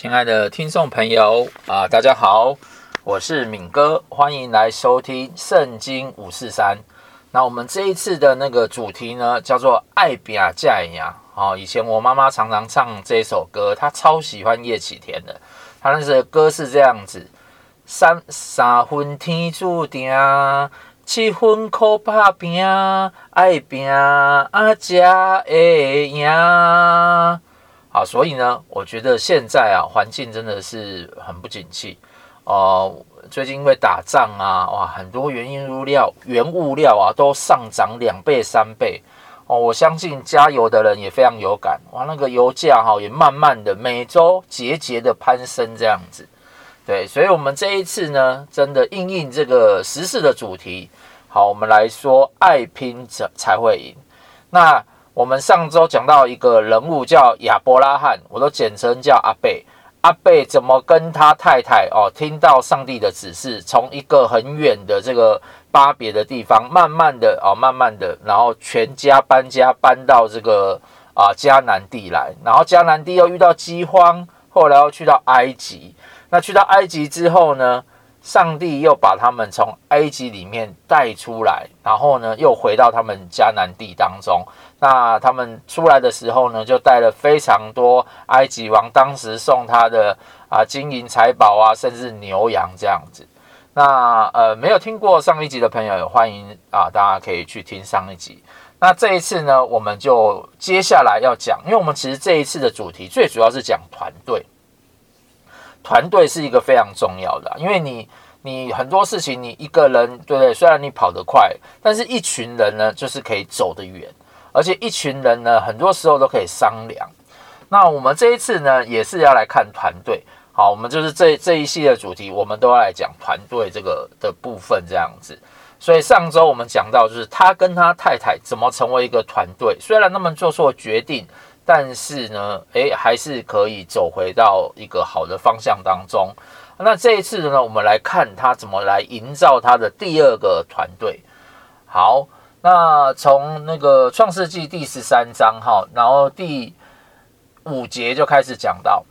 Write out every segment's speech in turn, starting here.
亲爱的听众朋友啊，大家好，我是敏哥，欢迎来收听《圣经五四三》。那我们这一次的那个主题呢，叫做“爱拼才会赢”。哦，以前我妈妈常常唱这首歌，她超喜欢叶启田的。她那首歌是这样子：三三分天注定，七分靠打拼，爱拼啊才会赢。啊，所以呢，我觉得现在啊，环境真的是很不景气哦、最近因为打仗啊，哇，很多原因物料、原物料啊都上涨两倍、三倍哦。我相信加油的人也非常有感，哇，那个油价哈也慢慢的每周节节的攀升这样子。对，所以我们这一次呢，真的应应这个时事的主题，好，我们来说爱拼才才会赢。那。我们上周讲到一个人物叫亚伯拉罕，我都简称叫阿伯。阿伯怎么跟他太太哦，听到上帝的指示，从一个很远的这个巴别的地方，慢慢的哦，慢慢的，然后全家搬家搬到这个啊迦南地来，然后迦南地又遇到饥荒，后来又去到埃及。那去到埃及之后呢，上帝又把他们从埃及里面带出来，然后呢，又回到他们迦南地当中。那他们出来的时候呢，就带了非常多埃及王当时送他的啊金银财宝啊，甚至牛羊这样子。那呃，没有听过上一集的朋友，也欢迎啊，大家可以去听上一集。那这一次呢，我们就接下来要讲，因为我们其实这一次的主题最主要是讲团队。团队是一个非常重要的，因为你你很多事情你一个人对不对？虽然你跑得快，但是一群人呢就是可以走得远，而且一群人呢很多时候都可以商量。那我们这一次呢也是要来看团队，好，我们就是这这一系列主题，我们都要来讲团队这个的部分这样子。所以上周我们讲到就是他跟他太太怎么成为一个团队，虽然他们做错决定。但是呢，诶，还是可以走回到一个好的方向当中。那这一次呢，我们来看他怎么来营造他的第二个团队。好，那从那个创世纪第十三章哈，然后第五节就开始讲到，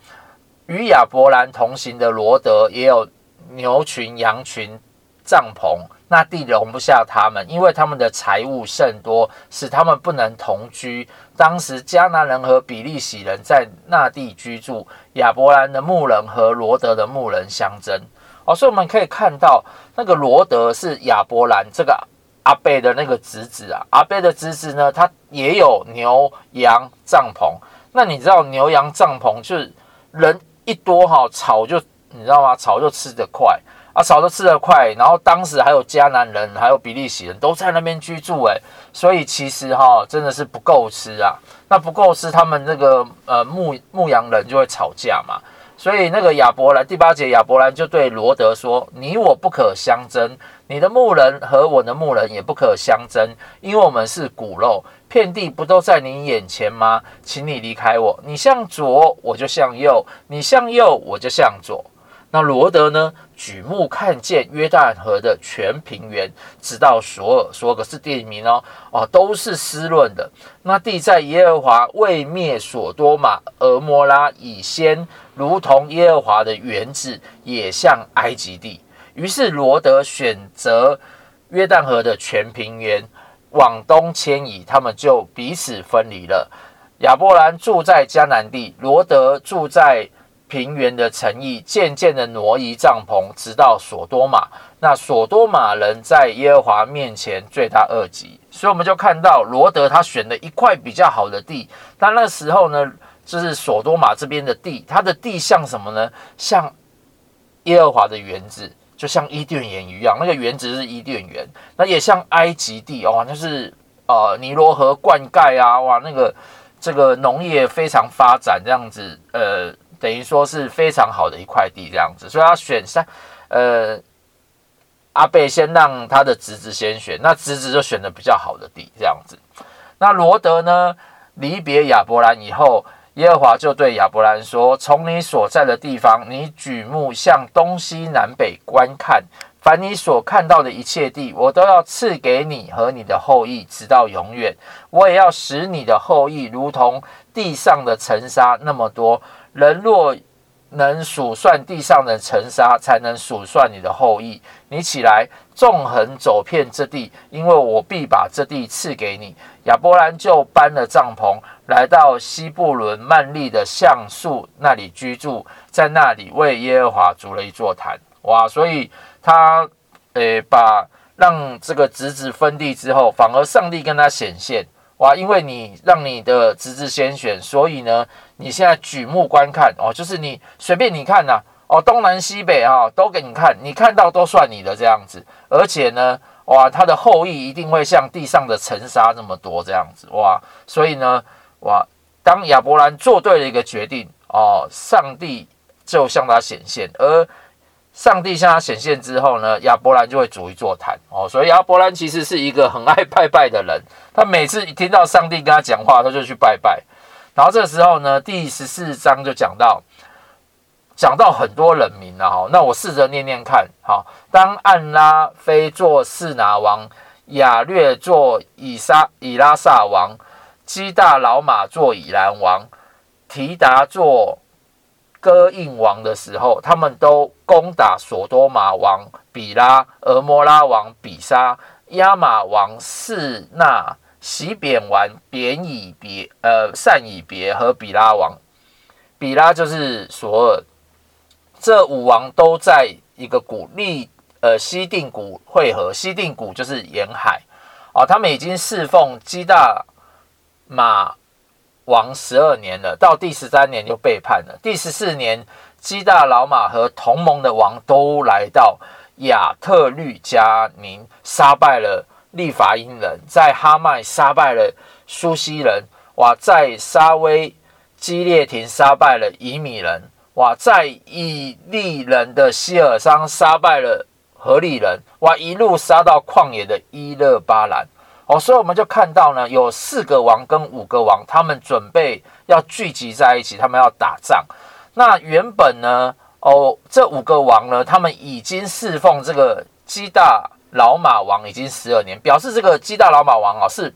与亚伯兰同行的罗德也有牛群、羊群、帐篷。那地容不下他们，因为他们的财物甚多，使他们不能同居。当时迦南人和比利洗人在那地居住，亚伯兰的牧人和罗德的牧人相争。哦，所以我们可以看到，那个罗德是亚伯兰这个阿伯的那个侄子啊。阿伯的侄子呢，他也有牛羊帐篷。那你知道牛羊帐篷就是人一多哈，草就你知道吗？草就吃得快。啊，草都吃得快，然后当时还有迦南人，还有比利时人都在那边居住，诶，所以其实哈，真的是不够吃啊。那不够吃，他们那个呃牧牧羊人就会吵架嘛。所以那个亚伯兰第八节，亚伯兰就对罗德说：“你我不可相争，你的牧人和我的牧人也不可相争，因为我们是骨肉，遍地不都在你眼前吗？请你离开我，你向左我就向右，你向右我就向左。”那罗德呢？举目看见约旦河的全平原，直到索尔，索尔是地名哦，哦，都是湿润的。那地在耶和华未灭所多玛、蛾摩拉以先，如同耶和华的园子，也像埃及地。于是罗德选择约旦河的全平原，往东迁移，他们就彼此分离了。亚伯兰住在迦南地，罗德住在。平原的诚意渐渐的挪移帐篷，直到所多玛。那所多玛人在耶和华面前罪大恶极，所以我们就看到罗德他选了一块比较好的地。但那时候呢，就是所多玛这边的地，它的地像什么呢？像耶和华的园子，就像伊甸园一样。那个园子是伊甸园，那也像埃及地哦，就是呃尼罗河灌溉啊，哇，那个这个农业非常发展这样子，呃。等于说是非常好的一块地这样子，所以他选三，呃，阿贝先让他的侄子先选，那侄子就选的比较好的地这样子。那罗德呢，离别亚伯兰以后，耶和华就对亚伯兰说：“从你所在的地方，你举目向东西南北观看，凡你所看到的一切地，我都要赐给你和你的后裔，直到永远。我也要使你的后裔如同地上的尘沙那么多。”人若能数算地上的尘沙，才能数算你的后裔。你起来，纵横走遍这地，因为我必把这地赐给你。亚伯兰就搬了帐篷，来到西布伦曼利的橡树那里居住，在那里为耶和华筑了一座坛。哇！所以他诶、把让这个侄子分地之后，反而上帝跟他显现。哇！因为你让你的侄子先选，所以呢，你现在举目观看哦，就是你随便你看呐、哦，东南西北啊、都给你看，你看到都算你的这样子。而且呢，哇，他的后裔一定会像地上的尘沙那么多这样子哇！所以呢，哇，当亚伯兰做对了一个决定哦，上帝就向他显现，而。上帝向他显现之后呢，亚伯兰就会逐一座谈哦。所以亚伯兰其实是一个很爱拜拜的人。他每次一听到上帝跟他讲话，他就去拜拜。然后这个时候呢，第十四章就讲到，讲到很多人名了哈。那我试着念念看。好，当暗拉非做示拿王，亚略做以撒以拉萨王，基大老马做以兰王，提达做。哥印王的时候，他们都攻打所多玛王比拉、俄摩拉王比沙、亚玛王示拿、洗扁完扁以别、呃善以别和比拉王。比拉就是索尔。这五王都在一个谷利呃西定谷会合，西定谷就是沿海哦。他们已经侍奉基大马。王十二年了，到第十三年就背叛了。第十四年，基大老马和同盟的王都来到亚特律加宁，杀败了利法因人，在哈麦杀败了苏西人，哇，在沙威基列亭杀败了以米人，哇，在以利人的希尔桑杀败了何利人，哇，一路杀到旷野的伊勒巴兰。哦，所以我们就看到呢，有四个王跟五个王，他们准备要聚集在一起，他们要打仗。那原本呢，哦，这五个王呢，他们已经侍奉这个基大老马王已经十二年，表示这个基大老马王啊是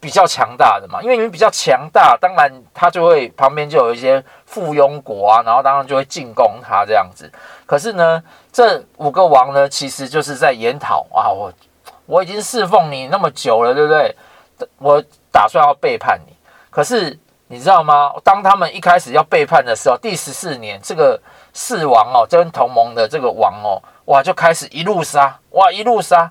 比较强大的嘛。因为你们比较强大，当然他就会旁边就有一些附庸国啊，然后当然就会进攻他这样子。可是呢，这五个王呢，其实就是在研讨啊，我。我已经侍奉你那么久了，对不对？我打算要背叛你。可是你知道吗？当他们一开始要背叛的时候，第十四年，这个四王哦，跟同盟的这个王哦，哇，就开始一路杀，哇，一路杀，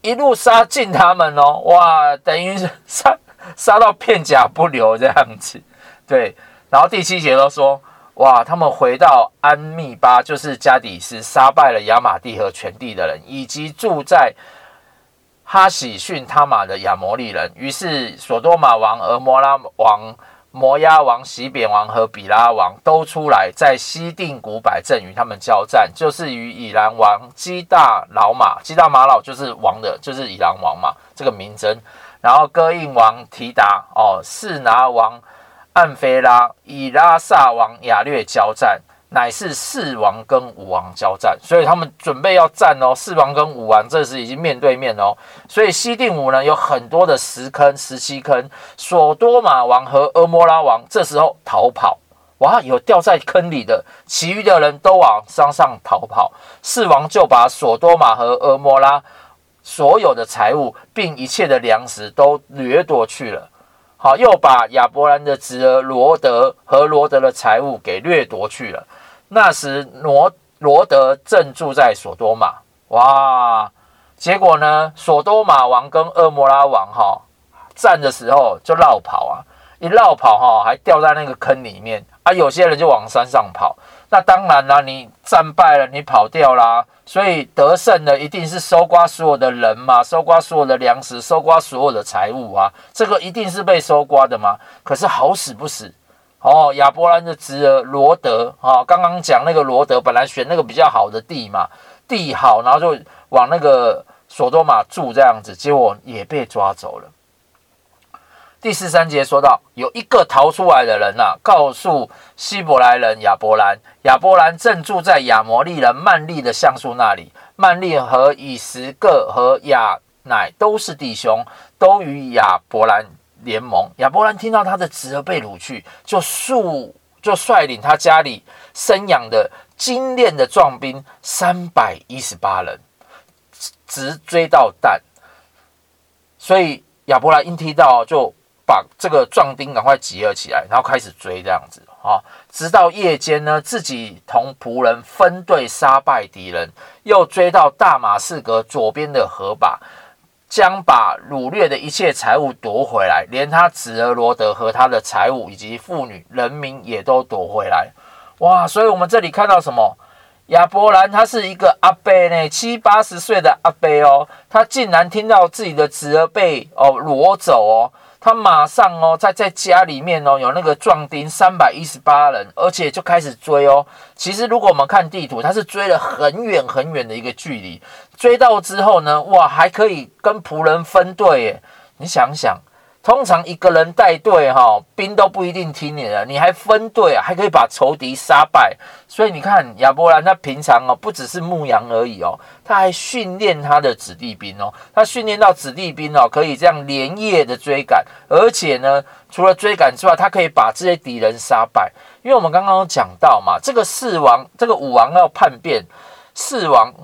一路杀尽他们哦，哇，等于是杀杀到片甲不留这样子。对，然后第七节都说，哇，他们回到安密巴，就是加底斯，杀败了亚玛地和全地的人，以及住在。哈喜逊他玛的亚摩利人，于是所多玛王、俄摩拉王、摩押王、洗扁王和比拉王都出来，在西定古摆阵与他们交战，就是与以兰王基大老马，基大马老就是王的，就是以兰王嘛，这个名称。然后哥印王提达哦，士拿王暗非拉、以拉萨王雅略交战。乃是四王跟五王交战，所以他们准备要战哦。四王跟五王这时已经面对面哦。所以西定五呢有很多的石坑、石溪坑。所多玛王和俄摩拉王这时候逃跑，哇，有掉在坑里的，其余的人都往山上逃跑。四王就把所多玛和俄摩拉所有的财物，并一切的粮食都掠夺去了。好，又把亚伯兰的侄儿罗德和罗德的财物给掠夺去了。那时罗罗德正住在所多玛，哇！结果呢，所多玛王跟厄摩拉王哈战的时候就绕跑啊，一绕跑哈还掉在那个坑里面啊。有些人就往山上跑，那当然啦，你战败了，你跑掉啦，所以得胜的一定是收刮所有的人嘛，收刮所有的粮食，收刮所有的财物啊，这个一定是被收刮的嘛。可是好死不死。哦，亚伯兰的侄儿罗德啊，刚刚讲那个罗德本来选那个比较好的地嘛，地好，然后就往那个所多玛住这样子，结果也被抓走了。第十三节说到，有一个逃出来的人啊，告诉希伯来人亚伯兰，亚伯兰正住在亚摩利人曼利的橡树那里，曼利和以实各和亚乃都是弟兄，都与亚伯兰联盟，亚伯兰听到他的侄儿被掳去，就素就率领他家里生养的精练的壮兵三百一十八人，直追到但。所以亚伯兰一听到，就把这个壮丁赶快集合起来，然后开始追这样子啊，直到夜间呢，自己同仆人分队杀败敌人，又追到大马士革左边的河把。将把掳掠的一切财物夺回来，连他侄儿罗德和他的财物以及妇女人民也都夺回来。哇！所以我们这里看到什么？亚伯兰他是一个阿伯呢，七八十岁的阿伯哦，他竟然听到自己的侄儿被哦掳走哦。他马上哦，在在家里面哦，有那个壮丁三百一十八人，而且就开始追哦。其实如果我们看地图，他是追了很远很远的一个距离，追到之后呢，哇，还可以跟仆人分队耶。你想想。通常一个人带队哈，兵都不一定听你的，你还分队啊，还可以把仇敌杀败。所以你看亚伯兰他平常哦，不只是牧羊而已哦，他还训练他的子弟兵哦，他训练到子弟兵哦，可以这样连夜的追赶，而且呢，除了追赶之外，他可以把这些敌人杀败。因为我们刚刚有讲到嘛，这个四王，这个五王要叛变，四王。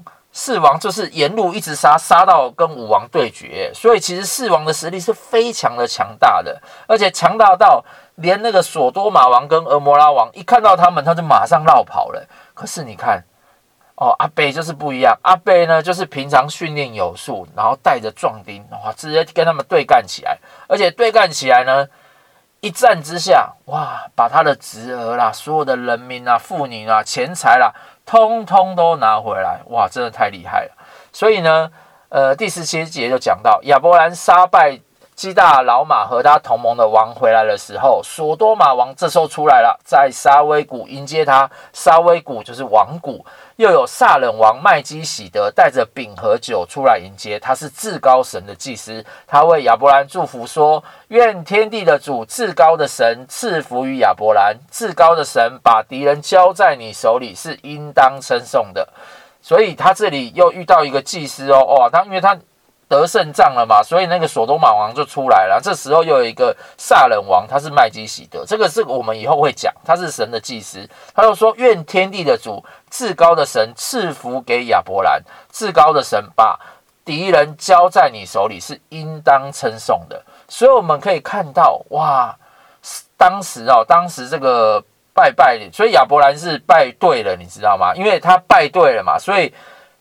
四王就是沿路一直杀，杀到跟五王对决，所以其实四王的实力是非常的强大的，而且强大到连那个索多玛王跟俄摩拉王一看到他们，他就马上绕跑了。可是你看，哦，阿贝就是不一样，阿贝呢就是平常训练有素，然后带着壮丁，哇，直接跟他们对干起来，而且对干起来呢，一战之下，哇，把他的侄儿啦、所有的人民啊、妇女啊、钱财啦。通通都拿回来，哇，真的太厉害了。所以呢，呃，第十七节就讲到亚伯兰杀败基大老马和他同盟的王回来的时候，索多玛王这时候出来了，在沙威谷迎接他。沙威谷就是王谷，又有撒冷王麦基洗德带着饼和酒出来迎接。他是至高神的祭司，他为亚伯兰祝福说：愿天地的主至高的神赐福于亚伯兰。至高的神把敌人交在你手里，是应当称颂的。所以他这里又遇到一个祭司哦，哇，他因为他。得胜仗了嘛，所以那个索多玛王就出来了。这时候又有一个撒冷王，他是麦基洗德，这个是我们以后会讲，他是神的祭司。他就说：愿天地的主至高的神赐福给亚伯兰，至高的神把敌人交在你手里，是应当称颂的。所以我们可以看到，哇，当时哦，当时这个拜拜，所以亚伯兰是拜对了，你知道吗？因为他拜对了嘛，所以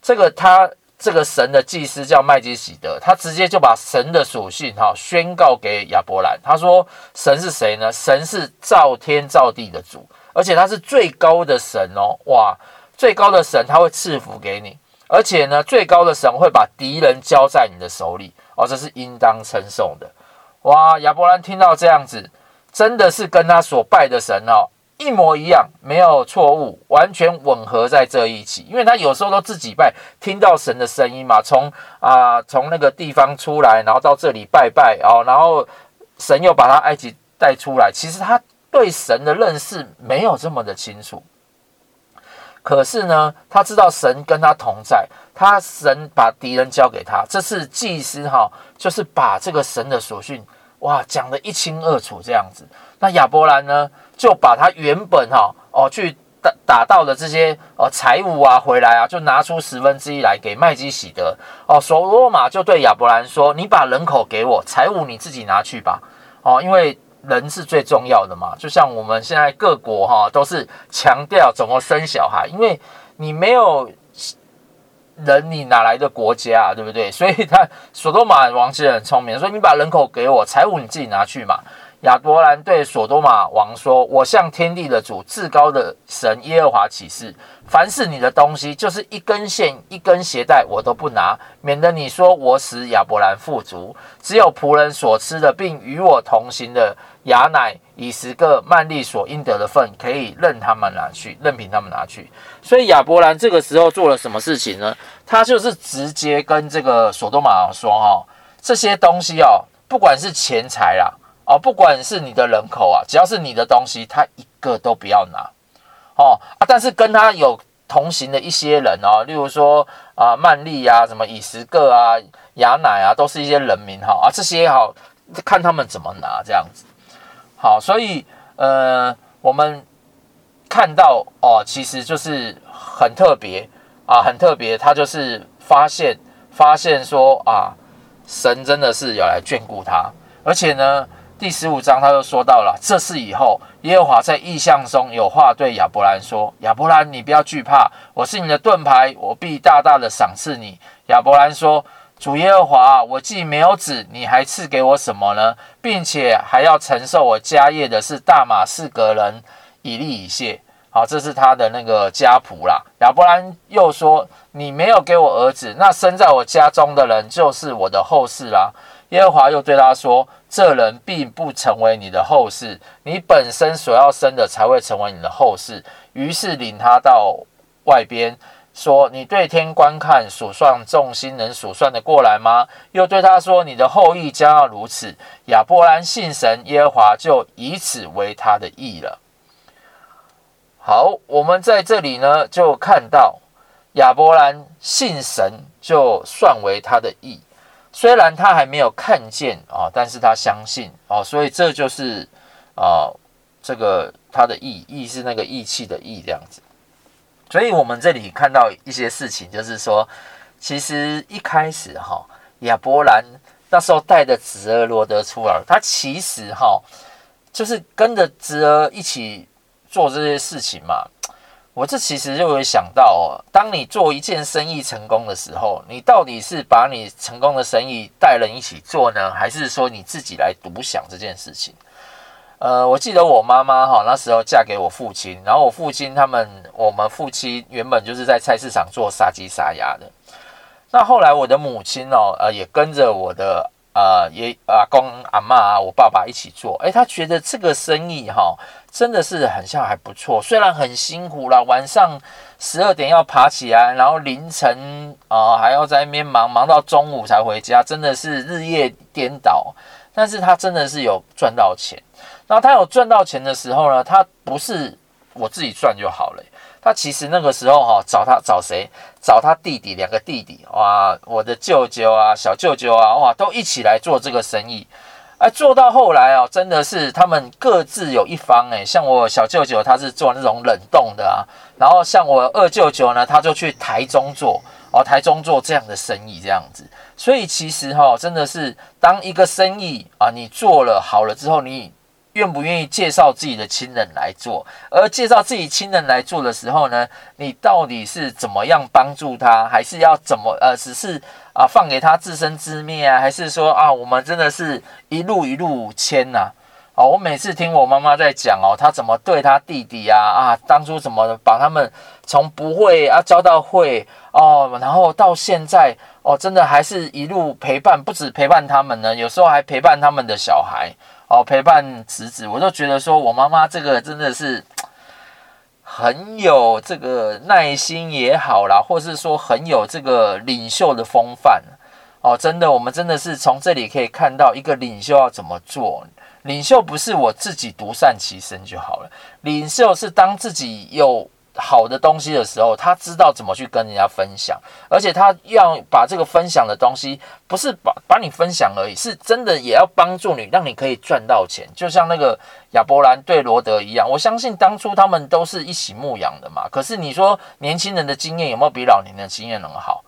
这个他。这个神的祭司叫麦基洗德，他直接就把神的属性哈宣告给亚伯兰。他说：“神是谁呢？神是造天造地的主，而且他是最高的神哦！哇，最高的神他会赐福给你，而且呢，最高的神会把敌人交在你的手里哦，这是应当称颂的。哇，亚伯兰听到这样子，真的是跟他所拜的神哦。”一模一样，没有错误，完全吻合在这一起。因为他有时候都自己拜，听到神的声音嘛，从啊从那个地方出来，然后到这里拜拜哦，然后神又把他埃及带出来。其实他对神的认识没有这么的清楚，可是呢，他知道神跟他同在，他神把敌人交给他，这是祭司哈，就是把这个神的属性哇讲得一清二楚这样子。那亚伯兰呢？就把他原本哈哦去打打到的这些哦财物啊回来啊，就拿出十分之一来给麦基洗德哦。所罗玛就对亚伯兰说：“你把人口给我，财物你自己拿去吧。”哦，因为人是最重要的嘛。就像我们现在各国哈都是强调怎么生小孩，因为你没有人，你哪来的国家啊？对不对？所以他所多玛王其实很聪明，说：“你把人口给我，财物你自己拿去嘛。”亚伯兰对索多玛王说：“我向天地的主、至高的神耶和华起誓，凡是你的东西，就是一根线、一根鞋带，我都不拿，免得你说我使亚伯兰富足。只有仆人所吃的，并与我同行的亚乃、以十个曼利所应得的份，可以任他们拿去，任凭他们拿去。所以亚伯兰这个时候做了什么事情呢？他就是直接跟这个索多玛说：‘哈，这些东西哦，不管是钱财啦。’哦，不管是你的人口啊，只要是你的东西，他一个都不要拿。哦啊，但是跟他有同行的一些人哦，例如说啊，曼利啊，什么以十个啊、亚乃啊，都是一些人民哈啊，这些哈、哦，看他们怎么拿这样子。好，所以呃，我们看到哦，其实就是很特别啊，很特别。他就是发现发现说啊，神真的是有来眷顾他，而且呢，第十五章他又说到了，这事以后，耶和华在异象中有话对亚伯兰说：“亚伯兰，你不要惧怕，我是你的盾牌，我必大大的赏赐你。”亚伯兰说：“主耶和华，我既没有子，你还赐给我什么呢？并且还要承受我家业的是大马士革人。”以利以谢，好，这是他的那个家谱啦。亚伯兰又说：“你没有给我儿子，那生在我家中的人就是我的后嗣啦。”耶和华又对他说：“这人并不成为你的后嗣，你本身所要生的才会成为你的后嗣。”于是领他到外边，说：“你对天观看，数算众星，能数算得过来吗？”又对他说：“你的后裔将要如此。”亚伯兰信神，耶和华就以此为他的义了。好，我们在这里呢，就看到亚伯兰信神，就算为他的义。虽然他还没有看见啊，但是他相信哦，所以这就是啊，这个他的义，义是那个义气的义这样子。所以我们这里看到一些事情，就是说，其实一开始哈，亚伯兰那时候带着侄儿罗得出来，他其实哈，就是跟着侄儿一起。做这些事情嘛，我这其实就会想到哦，当你做一件生意成功的时候，你到底是把你成功的生意带人一起做呢，还是说你自己来独享这件事情？呃，我记得我妈妈哈那时候嫁给我父亲，然后我父亲他们，我们父亲原本就是在菜市场做杀鸡杀鸭的，那后来我的母亲哦，呃，也跟着我的。呃，爷阿公阿嬷啊，我爸爸一起做，诶，他觉得这个生意哈，真的是很像还不错，虽然很辛苦啦，晚上十二点要爬起来，然后凌晨啊还要在那边忙，忙到中午才回家，真的是日夜颠倒，但是他真的是有赚到钱，然后他有赚到钱的时候呢，他不是我自己赚就好了。他其实那个时候哈，找他找谁？找他弟弟，两个弟弟哇，我的舅舅啊，小舅舅啊，哇，都一起来做这个生意。哎，做到后来啊，真的是他们各自有一方哎。像我小舅舅，他是做那种冷冻的啊，然后像我二舅舅呢，他就去台中做哦，台中做这样的生意这样子。所以其实哈，真的是当一个生意啊，你做了好了之后，你。愿不愿意介绍自己的亲人来做？而介绍自己亲人来做的时候呢，你到底是怎么样帮助他，还是要怎么呃，只是啊放给他自生自灭啊？还是说啊，我们真的是一路一路牵呐？哦我每次听我妈妈在讲哦，她怎么对她弟弟啊啊，当初怎么把他们从不会啊教到会哦，然后到现在哦，真的还是一路陪伴，不止陪伴他们呢，有时候还陪伴他们的小孩。哦，陪伴侄子，我都觉得说我妈妈这个真的是很有这个耐心也好啦，或是说很有这个领袖的风范。哦，真的，我们真的是从这里可以看到一个领袖要怎么做。领袖不是我自己独善其身就好了，领袖是当自己有。好的东西的时候，他知道怎么去跟人家分享，而且他要把这个分享的东西，不是把把你分享而已，是真的也要帮助你，让你可以赚到钱。就像那个亚伯兰对罗德一样，我相信当初他们都是一起牧养的嘛。可是你说年轻人的经验有没有比老年人的经验能好？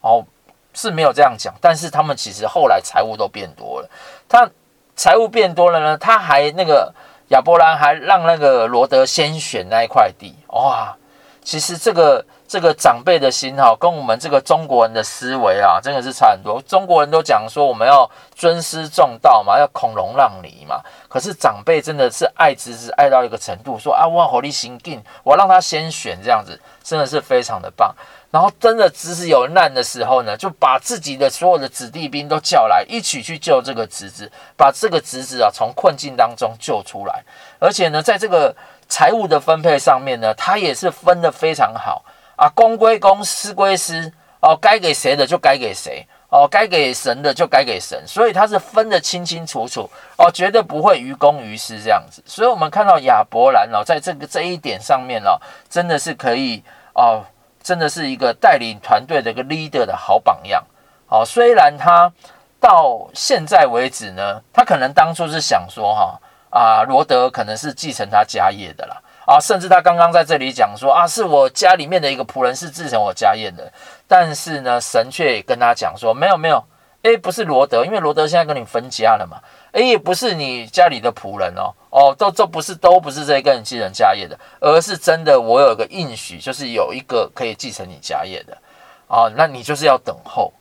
哦，是没有这样讲。但是他们其实后来财务都变多了，他财务变多了呢，他还那个。亚伯兰还让那个罗德先选那一块地，哇！其实这个这个长辈的心哈，跟我们这个中国人的思维啊，真的是差很多。中国人都讲说我们要尊师重道嘛，要孔融让梨嘛。可是长辈真的是爱侄子爱到一个程度，说啊，我火力行进，我让他先选这样子，真的是非常的棒。然后真的侄子有难的时候呢，就把自己的所有的子弟兵都叫来，一起去救这个侄子，把这个侄子啊从困境当中救出来。而且呢，在这个财务的分配上面呢，他也是分得非常好啊，公归公，私归私哦，该给谁的就该给谁哦，该给神的就该给神，所以他是分得清清楚楚哦，绝对不会于公于私这样子。所以我们看到亚伯兰哦，在这个这一点上面哦，真的是可以哦。真的是一个带领团队的一个 leader 的好榜样。好，虽然他到现在为止呢，他可能当初是想说哈啊，罗德可能是继承他家业的啦。啊，甚至他刚刚在这里讲说啊，是我家里面的一个仆人是继承我家业的，但是呢，神却跟他讲说，没有没有，诶，不是罗德，因为罗德现在跟你分家了嘛，诶，也不是你家里的仆人哦，哦，都都不是都不是这个人继承家业的，而是真的我有一个应许，就是有一个可以继承你家业的，啊，那你就是要等候，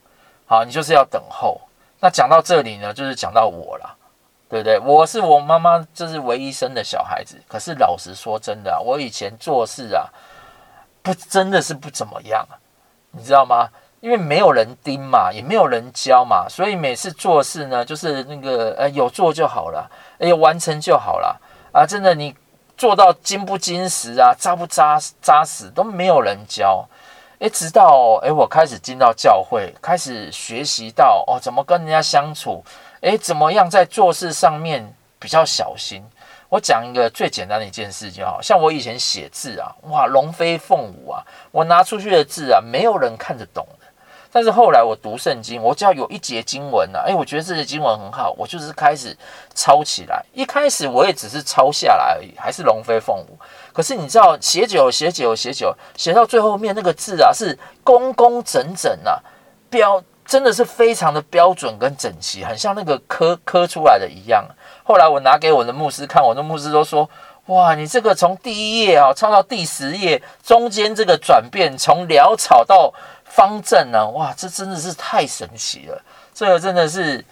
好，你就是要等候。那讲到这里呢，就是讲到我了。对不对？我是我妈妈，就是唯一生的小孩子。可是老实说，真的，我以前做事啊，不真的是不怎么样，你知道吗？因为没有人盯嘛，也没有人教嘛，所以每次做事呢，就是那个呃，有做就好了，哎，完成就好了啊。真的，你做到精不精实啊，扎不扎扎实都没有人教。哎，直到哎，我开始进到教会，开始学习到哦，怎么跟人家相处。诶，怎么样在做事上面比较小心？我讲一个最简单的一件事就好，像我以前写字啊，哇，龙飞凤舞啊，我拿出去的字啊，没有人看得懂。但是后来我读圣经，我只要有一节经文啊，诶，我觉得这节经文很好，我就是开始抄起来。一开始我也只是抄下来而已，还是龙飞凤舞。可是你知道，写久写久写久，写到最后面那个字啊，是工工整整啊，标。真的是非常的标准跟整齐，很像那个刻刻出来的一样。后来我拿给我的牧师看，我的牧师都说：“哇，你这个从第一页啊抄到第十页，中间这个转变从潦草到方正呢，哇，这真的是太神奇了。这个真的是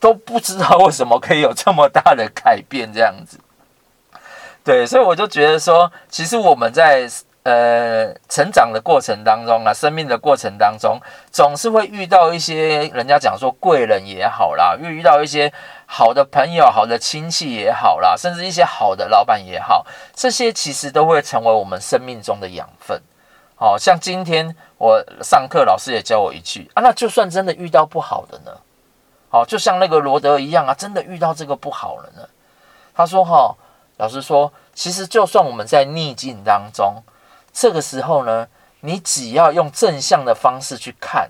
都不知道为什么可以有这么大的改变，这样子。对，所以我就觉得说，其实我们在。呃，成长的过程当中啊，生命的过程当中，总是会遇到一些人家讲说贵人也好啦，遇遇到一些好的朋友、好的亲戚也好啦，甚至一些好的老板也好，这些其实都会成为我们生命中的养分。好、像今天我上课，老师也教我一句啊，那就算真的遇到不好的呢？好、就像那个罗德一样啊，真的遇到这个不好了呢？他说哈、老师说，其实就算我们在逆境当中。这个时候呢，你只要用正向的方式去看，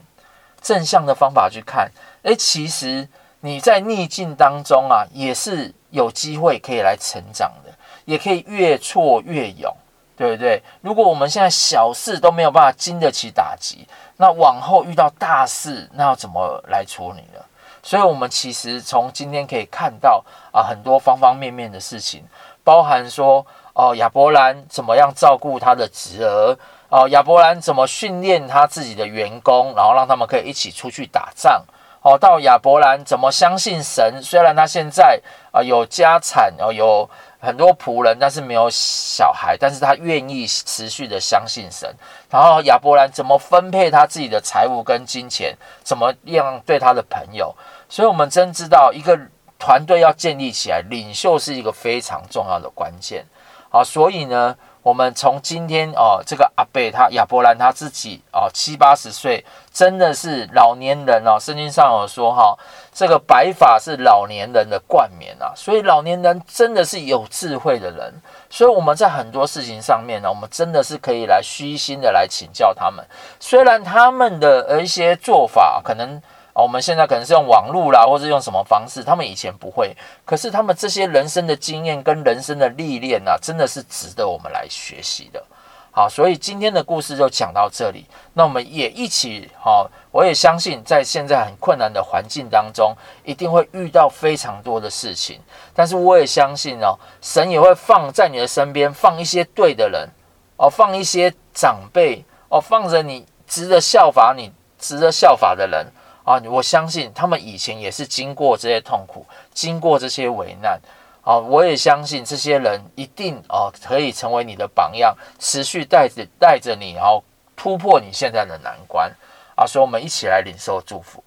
正向的方法去看，诶，其实你在逆境当中啊，也是有机会可以来成长的，也可以越挫越勇，对不对？如果我们现在小事都没有办法经得起打击，那往后遇到大事，那要怎么来处理呢？所以，我们其实从今天可以看到啊，很多方方面面的事情，包含说。哦，亚伯兰怎么样照顾他的侄儿？哦，亚伯兰怎么训练他自己的员工，然后让他们可以一起出去打仗？哦，到亚伯兰怎么相信神？虽然他现在啊有家产，哦有很多仆人，但是没有小孩，但是他愿意持续的相信神。然后亚伯兰怎么分配他自己的财物跟金钱？怎么样对他的朋友？所以，我们真知道一个团队要建立起来，领袖是一个非常重要的关键。好，所以呢，我们从今天哦，这个阿伯他亚伯兰他自己哦，七八十岁，真的是老年人哦。圣经上有说哈，这个白发是老年人的冠冕啊，所以老年人真的是有智慧的人。所以我们在很多事情上面呢，我们真的是可以来虚心的来请教他们，虽然他们的呃一些做法可能。我们现在可能是用网络啦，或是用什么方式？他们以前不会，可是他们这些人生的经验跟人生的历练啊，真的是值得我们来学习的。好，所以今天的故事就讲到这里。那我们也一起，好，我也相信，在现在很困难的环境当中，一定会遇到非常多的事情。但是我也相信哦，神也会放在你的身边，放一些对的人哦，放一些长辈哦，放着你值得效法你值得效法的人。啊，我相信他们以前也是经过这些痛苦，经过这些危难。啊，我也相信这些人一定啊可以成为你的榜样，持续带着带着你，然后突破你现在的难关。啊，所以我们一起来领受祝福。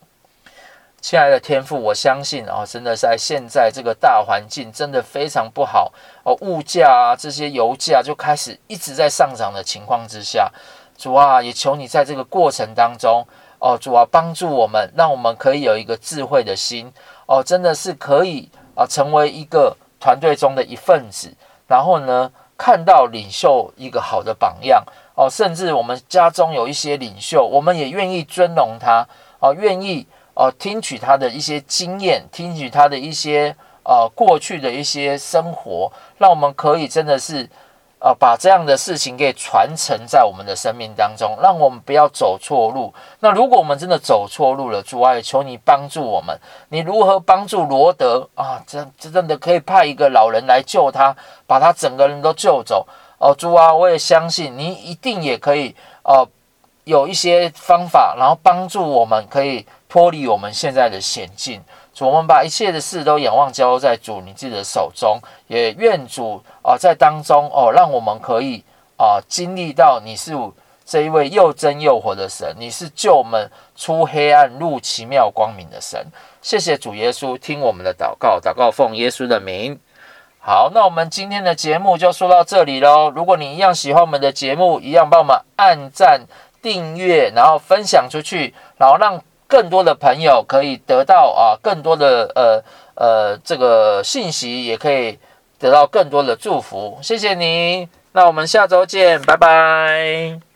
亲爱的天父，我相信啊，真的在现在这个大环境真的非常不好哦，物价啊这些油价就开始一直在上涨的情况之下，主啊，也求你在这个过程当中。哦，主啊，帮助我们，让我们可以有一个智慧的心。哦，真的是可以啊，成为一个团队中的一份子。然后呢，看到领袖一个好的榜样。哦，甚至我们家中有一些领袖，我们也愿意尊荣他。哦，愿意哦，听取他的一些经验，听取他的一些呃过去的一些生活，让我们可以真的是啊，把这样的事情给传承在我们的生命当中，让我们不要走错路。那如果我们真的走错路了，主啊，也求你帮助我们。你如何帮助罗德啊？真真的可以派一个老人来救他，把他整个人都救走。哦，主啊，我也相信你一定也可以哦、呃，有一些方法，然后帮助我们可以脱离我们现在的险境。我们把一切的事都仰望交在主你自己的手中，也愿主啊在当中哦，让我们可以啊经历到你是这一位又真又活的神，你是救我们出黑暗入奇妙光明的神。谢谢主耶稣，听我们的祷告，祷告奉耶稣的名。好，那我们今天的节目就说到这里喽。如果你一样喜欢我们的节目，一样帮我们按赞、订阅，然后分享出去，然后让。更多的朋友可以得到啊，更多的呃呃这个信息，也可以得到更多的祝福。谢谢你，那我们下周见，拜拜。